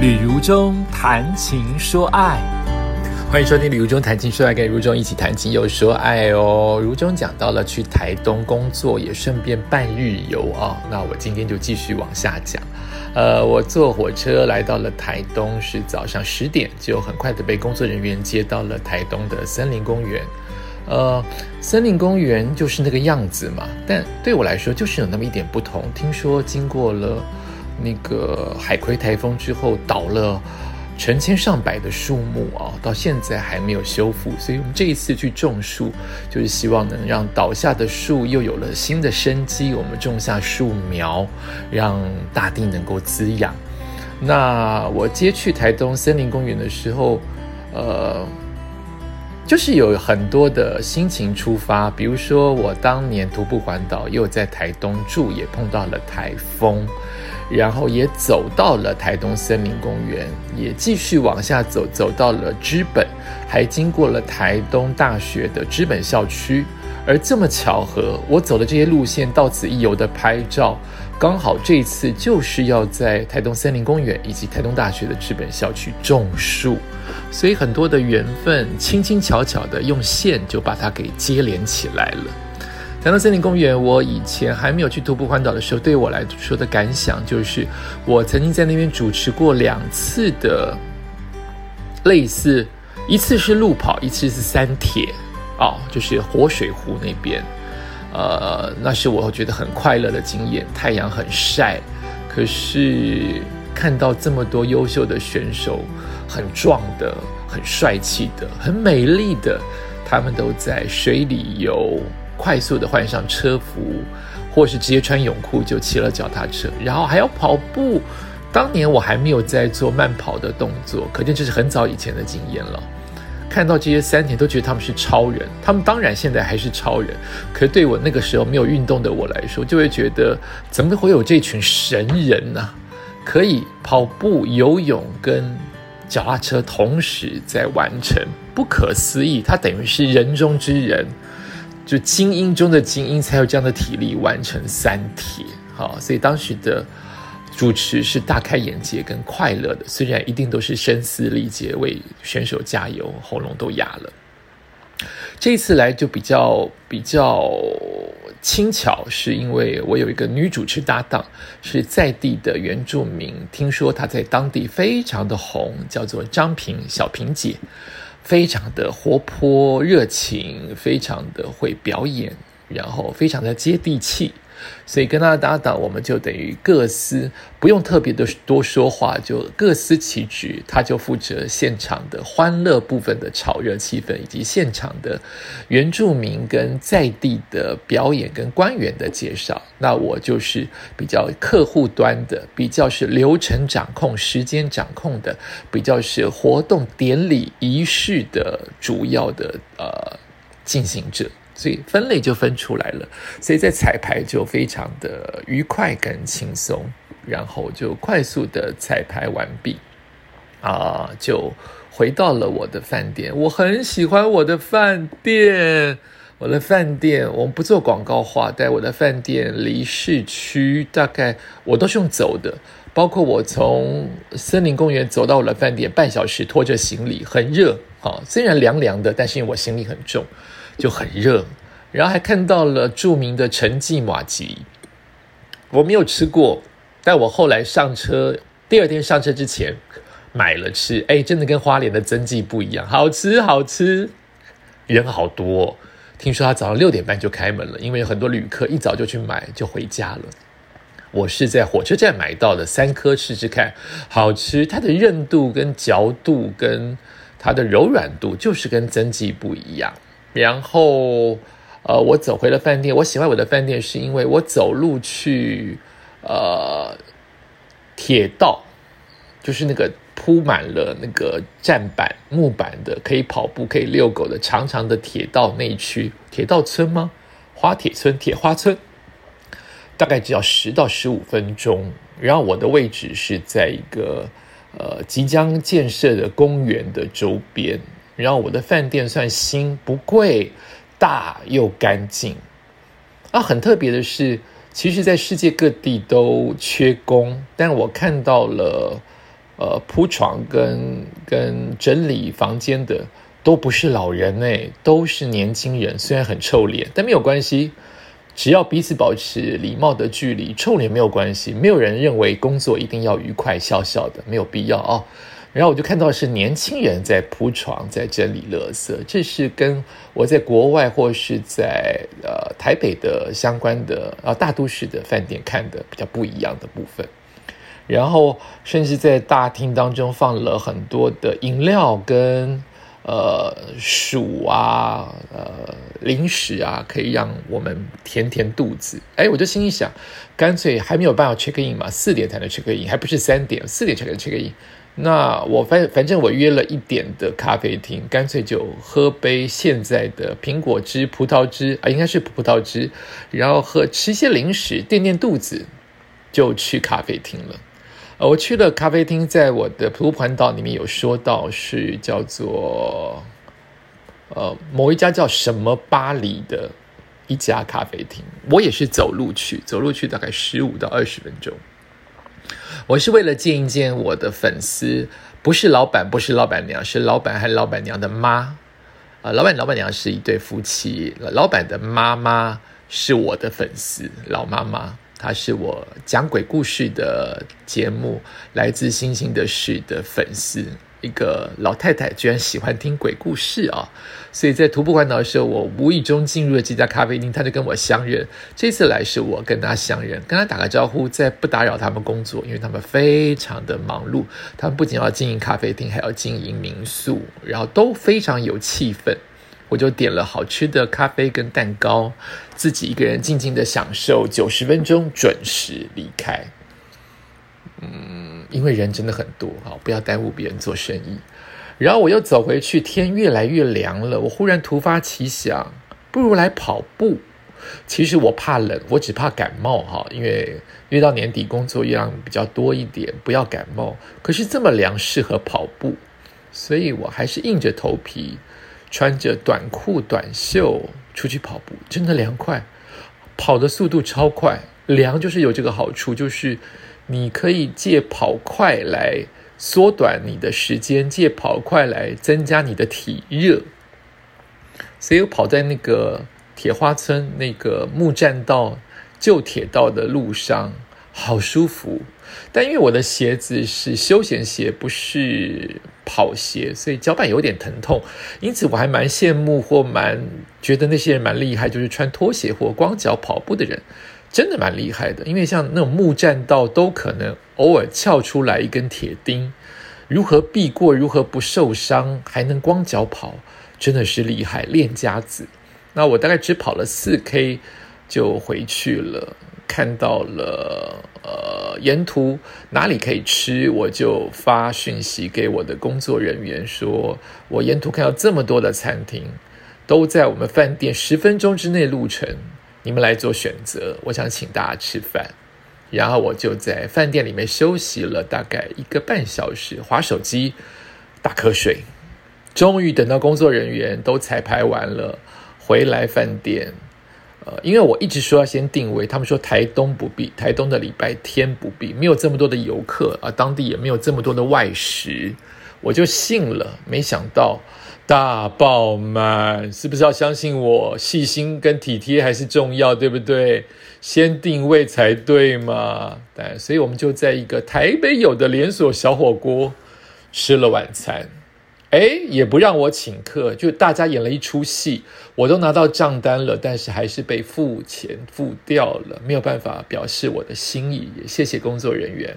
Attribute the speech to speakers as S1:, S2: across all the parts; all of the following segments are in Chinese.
S1: 旅如中谈情说爱，欢迎收听《旅如中谈情说爱》，跟如中一起谈情又说爱哦。如中讲到了去台东工作，也顺便半日游啊。那我今天就继续往下讲。呃，我坐火车来到了台东，是早上十点，就很快的被工作人员接到了台东的森林公园。呃，森林公园就是那个样子嘛，但对我来说就是有那么一点不同。听说经过了。那个海葵台风之后倒了成千上百的树木啊，到现在还没有修复，所以我们这一次去种树，就是希望能让倒下的树又有了新的生机。我们种下树苗，让大地能够滋养。那我接去台东森林公园的时候，呃，就是有很多的心情出发，比如说我当年徒步环岛，又在台东住，也碰到了台风。然后也走到了台东森林公园，也继续往下走，走到了知本，还经过了台东大学的知本校区。而这么巧合，我走的这些路线到此一游的拍照，刚好这一次就是要在台东森林公园以及台东大学的知本校区种树，所以很多的缘分，轻轻巧巧的用线就把它给接连起来了。谈到森林公园，我以前还没有去徒步环岛的时候，对我来说的感想就是，我曾经在那边主持过两次的类似，一次是路跑，一次是山铁，哦，就是活水湖那边，呃，那是我觉得很快乐的经验。太阳很晒，可是看到这么多优秀的选手，很壮的，很帅气的，很美丽的，他们都在水里游。快速的换上车服，或是直接穿泳裤就骑了脚踏车，然后还要跑步。当年我还没有在做慢跑的动作，可见这是很早以前的经验了。看到这些三田都觉得他们是超人，他们当然现在还是超人，可是对我那个时候没有运动的我来说，就会觉得怎么会有这群神人呢？可以跑步、游泳跟脚踏车同时在完成，不可思议。他等于是人中之人。就精英中的精英才有这样的体力完成三铁，好，所以当时的主持是大开眼界跟快乐的，虽然一定都是声嘶力竭为选手加油，喉咙都哑了。这一次来就比较比较轻巧，是因为我有一个女主持搭档，是在地的原住民，听说她在当地非常的红，叫做张平小平姐。非常的活泼热情，非常的会表演，然后非常的接地气。所以跟他搭档，我们就等于各司不用特别的多说话，就各司其职。他就负责现场的欢乐部分的炒热气氛，以及现场的原住民跟在地的表演跟官员的介绍。那我就是比较客户端的，比较是流程掌控、时间掌控的，比较是活动典礼仪式的主要的呃进行者。所以分类就分出来了，所以在彩排就非常的愉快跟轻松，然后就快速的彩排完毕，啊，就回到了我的饭店。我很喜欢我的饭店，我的饭店我们不做广告话，但我的饭店离市区大概我都是用走的，包括我从森林公园走到我的饭店半小时，拖着行李很热，啊，虽然凉凉的，但是因为我行李很重。就很热，然后还看到了著名的陈记马吉，我没有吃过，但我后来上车，第二天上车之前买了吃，哎，真的跟花莲的曾记不一样，好吃好吃，人好多，听说他早上六点半就开门了，因为很多旅客一早就去买就回家了。我是在火车站买到的三颗试试看，好吃，它的韧度跟嚼度跟它的柔软度就是跟曾记不一样。然后，呃，我走回了饭店。我喜欢我的饭店，是因为我走路去，呃，铁道，就是那个铺满了那个站板、木板的，可以跑步、可以遛狗的长长的铁道内区。铁道村吗？花铁村、铁花村，大概只要十到十五分钟。然后我的位置是在一个呃即将建设的公园的周边。然后我的饭店算新不贵，大又干净。啊，很特别的是，其实，在世界各地都缺工，但我看到了，呃铺床跟跟整理房间的都不是老人哎，都是年轻人，虽然很臭脸，但没有关系。只要彼此保持礼貌的距离，臭脸没有关系。没有人认为工作一定要愉快笑笑的，没有必要哦。然后我就看到是年轻人在铺床，在整理垃圾，这是跟我在国外或是在呃台北的相关的啊大都市的饭店看的比较不一样的部分。然后甚至在大厅当中放了很多的饮料跟。呃，薯啊，呃，零食啊，可以让我们填填肚子。哎，我就心里想，干脆还没有办法 check in 嘛，四点才能 check in，还不是三点，四点才能 check in。那我反反正我约了一点的咖啡厅，干脆就喝杯现在的苹果汁、葡萄汁啊，应该是葡萄汁，然后喝吃些零食垫垫肚子，就去咖啡厅了。我去了咖啡厅，在我的普环岛里面有说到是叫做呃某一家叫什么巴黎的一家咖啡厅，我也是走路去，走路去大概十五到二十分钟。我是为了见一见我的粉丝，不是老板，不是老板娘，是老板和老板娘的妈。啊，老板老板娘是一对夫妻，老板的妈妈是我的粉丝，老妈妈。他是我讲鬼故事的节目《来自星星的事》的粉丝，一个老太太，居然喜欢听鬼故事啊！所以在徒步环岛的时候，我无意中进入了这家咖啡厅，他就跟我相认。这次来是我跟他相认，跟他打个招呼，再不打扰他们工作，因为他们非常的忙碌。他们不仅要经营咖啡厅，还要经营民宿，然后都非常有气氛。我就点了好吃的咖啡跟蛋糕，自己一个人静静的享受九十分钟，准时离开。嗯，因为人真的很多哈，不要耽误别人做生意。然后我又走回去，天越来越凉了，我忽然突发奇想，不如来跑步。其实我怕冷，我只怕感冒哈，因为越到年底工作量比较多一点，不要感冒。可是这么凉，适合跑步，所以我还是硬着头皮。穿着短裤短袖出去跑步，真的凉快，跑的速度超快。凉就是有这个好处，就是你可以借跑快来缩短你的时间，借跑快来增加你的体热。所以我跑在那个铁花村那个木栈道旧铁道的路上，好舒服。但因为我的鞋子是休闲鞋，不是跑鞋，所以脚板有点疼痛。因此，我还蛮羡慕或蛮觉得那些人蛮厉害，就是穿拖鞋或光脚跑步的人，真的蛮厉害的。因为像那种木栈道，都可能偶尔翘出来一根铁钉，如何避过，如何不受伤，还能光脚跑，真的是厉害，练家子。那我大概只跑了四 K 就回去了。看到了，呃，沿途哪里可以吃，我就发讯息给我的工作人员，说我沿途看到这么多的餐厅，都在我们饭店十分钟之内路程，你们来做选择。我想请大家吃饭，然后我就在饭店里面休息了大概一个半小时，划手机，打瞌睡。终于等到工作人员都彩排完了，回来饭店。呃，因为我一直说要先定位，他们说台东不必，台东的礼拜天不必，没有这么多的游客啊，当地也没有这么多的外食，我就信了。没想到大爆满，是不是要相信我？细心跟体贴还是重要，对不对？先定位才对嘛。对，所以我们就在一个台北有的连锁小火锅吃了晚餐。哎，也不让我请客，就大家演了一出戏，我都拿到账单了，但是还是被付钱付掉了，没有办法表示我的心意，也谢谢工作人员。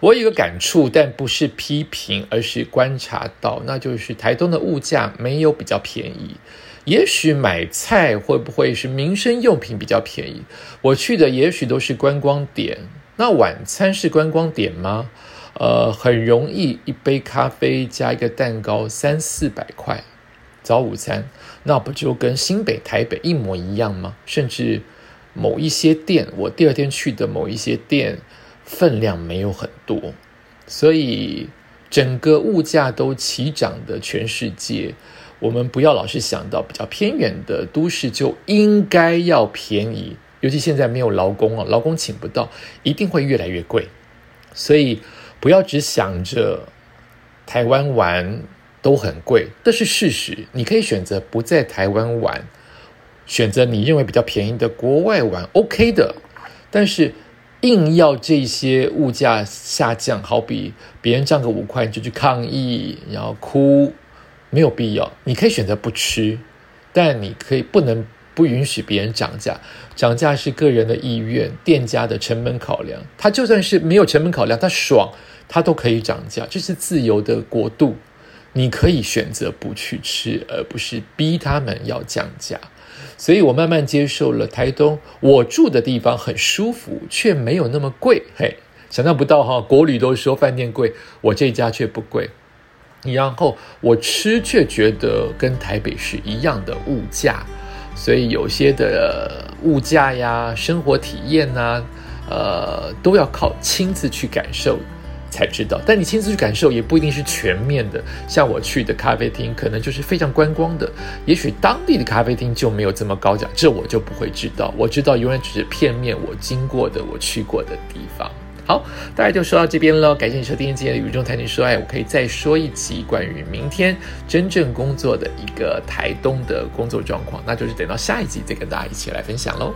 S1: 我有一个感触，但不是批评，而是观察到，那就是台东的物价没有比较便宜，也许买菜会不会是民生用品比较便宜？我去的也许都是观光点，那晚餐是观光点吗？呃，很容易一杯咖啡加一个蛋糕三四百块，早午餐那不就跟新北、台北一模一样吗？甚至某一些店，我第二天去的某一些店分量没有很多，所以整个物价都齐涨的全世界，我们不要老是想到比较偏远的都市就应该要便宜，尤其现在没有劳工啊，劳工请不到，一定会越来越贵，所以。不要只想着台湾玩都很贵，这是事实。你可以选择不在台湾玩，选择你认为比较便宜的国外玩，OK 的。但是硬要这些物价下降，好比别人涨个五块你就去抗议，然后哭，没有必要。你可以选择不吃，但你可以不能。不允许别人涨价，涨价是个人的意愿，店家的成本考量。他就算是没有成本考量，他爽，他都可以涨价。这是自由的国度，你可以选择不去吃，而不是逼他们要降价。所以我慢慢接受了台东，我住的地方很舒服，却没有那么贵。嘿，想象不到哈，国旅都说饭店贵，我这家却不贵。然后我吃却觉得跟台北是一样的物价。所以有些的物价呀、生活体验呐，呃，都要靠亲自去感受才知道。但你亲自去感受也不一定是全面的。像我去的咖啡厅，可能就是非常观光的，也许当地的咖啡厅就没有这么高价，这我就不会知道。我知道永远只是片面我经过的、我去过的地方。好，大家就说到这边喽。感谢你收听今天的宇宙谈情说爱，我可以再说一集关于明天真正工作的一个台东的工作状况，那就是等到下一集再跟大家一起来分享喽。